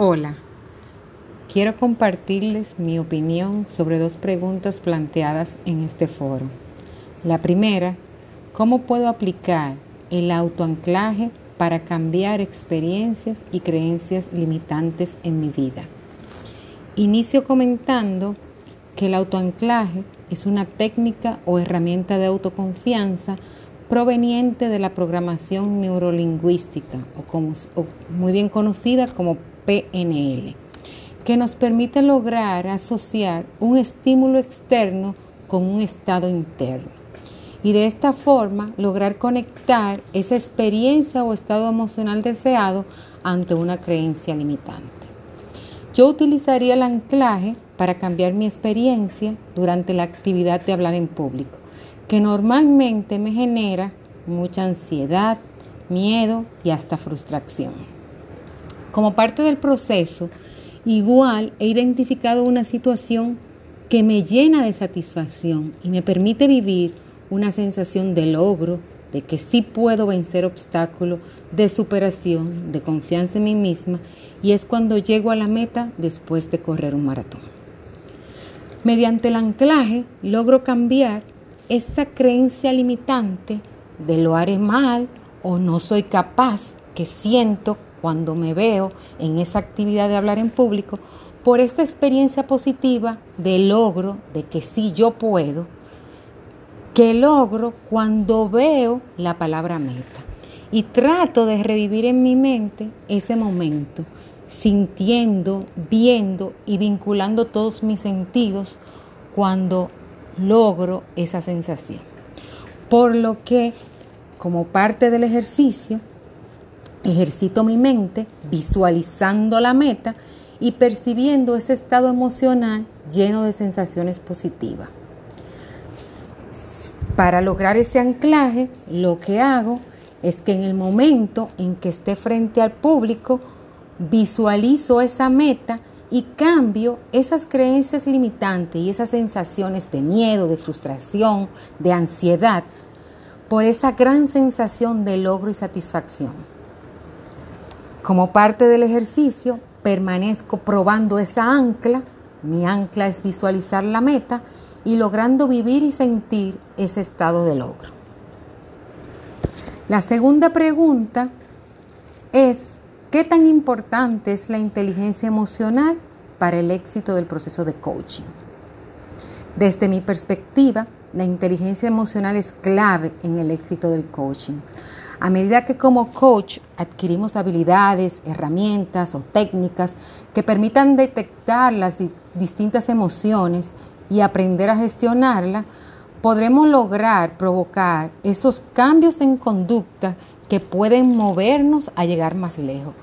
Hola, quiero compartirles mi opinión sobre dos preguntas planteadas en este foro. La primera, ¿cómo puedo aplicar el autoanclaje para cambiar experiencias y creencias limitantes en mi vida? Inicio comentando que el autoanclaje es una técnica o herramienta de autoconfianza proveniente de la programación neurolingüística o, como, muy bien conocida como PNL, que nos permite lograr asociar un estímulo externo con un estado interno y de esta forma lograr conectar esa experiencia o estado emocional deseado ante una creencia limitante. Yo utilizaría el anclaje para cambiar mi experiencia durante la actividad de hablar en público, que normalmente me genera mucha ansiedad, miedo y hasta frustración. Como parte del proceso, igual he identificado una situación que me llena de satisfacción y me permite vivir una sensación de logro, de que sí puedo vencer obstáculos, de superación, de confianza en mí misma, y es cuando llego a la meta después de correr un maratón. Mediante el anclaje logro cambiar esa creencia limitante de lo haré mal o no soy capaz que siento cuando me veo en esa actividad de hablar en público, por esta experiencia positiva de logro, de que sí yo puedo, que logro cuando veo la palabra meta. Y trato de revivir en mi mente ese momento, sintiendo, viendo y vinculando todos mis sentidos cuando logro esa sensación. Por lo que, como parte del ejercicio, Ejercito mi mente visualizando la meta y percibiendo ese estado emocional lleno de sensaciones positivas. Para lograr ese anclaje, lo que hago es que en el momento en que esté frente al público, visualizo esa meta y cambio esas creencias limitantes y esas sensaciones de miedo, de frustración, de ansiedad, por esa gran sensación de logro y satisfacción. Como parte del ejercicio, permanezco probando esa ancla. Mi ancla es visualizar la meta y logrando vivir y sentir ese estado de logro. La segunda pregunta es, ¿qué tan importante es la inteligencia emocional para el éxito del proceso de coaching? Desde mi perspectiva, la inteligencia emocional es clave en el éxito del coaching. A medida que como coach adquirimos habilidades, herramientas o técnicas que permitan detectar las distintas emociones y aprender a gestionarla, podremos lograr provocar esos cambios en conducta que pueden movernos a llegar más lejos,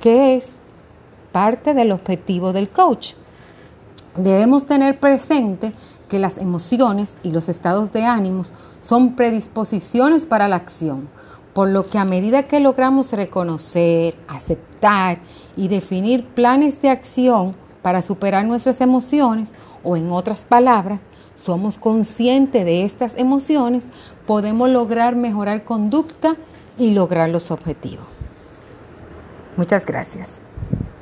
que es parte del objetivo del coach. Debemos tener presente que las emociones y los estados de ánimos son predisposiciones para la acción, por lo que a medida que logramos reconocer, aceptar y definir planes de acción para superar nuestras emociones, o en otras palabras, somos conscientes de estas emociones, podemos lograr mejorar conducta y lograr los objetivos. Muchas gracias.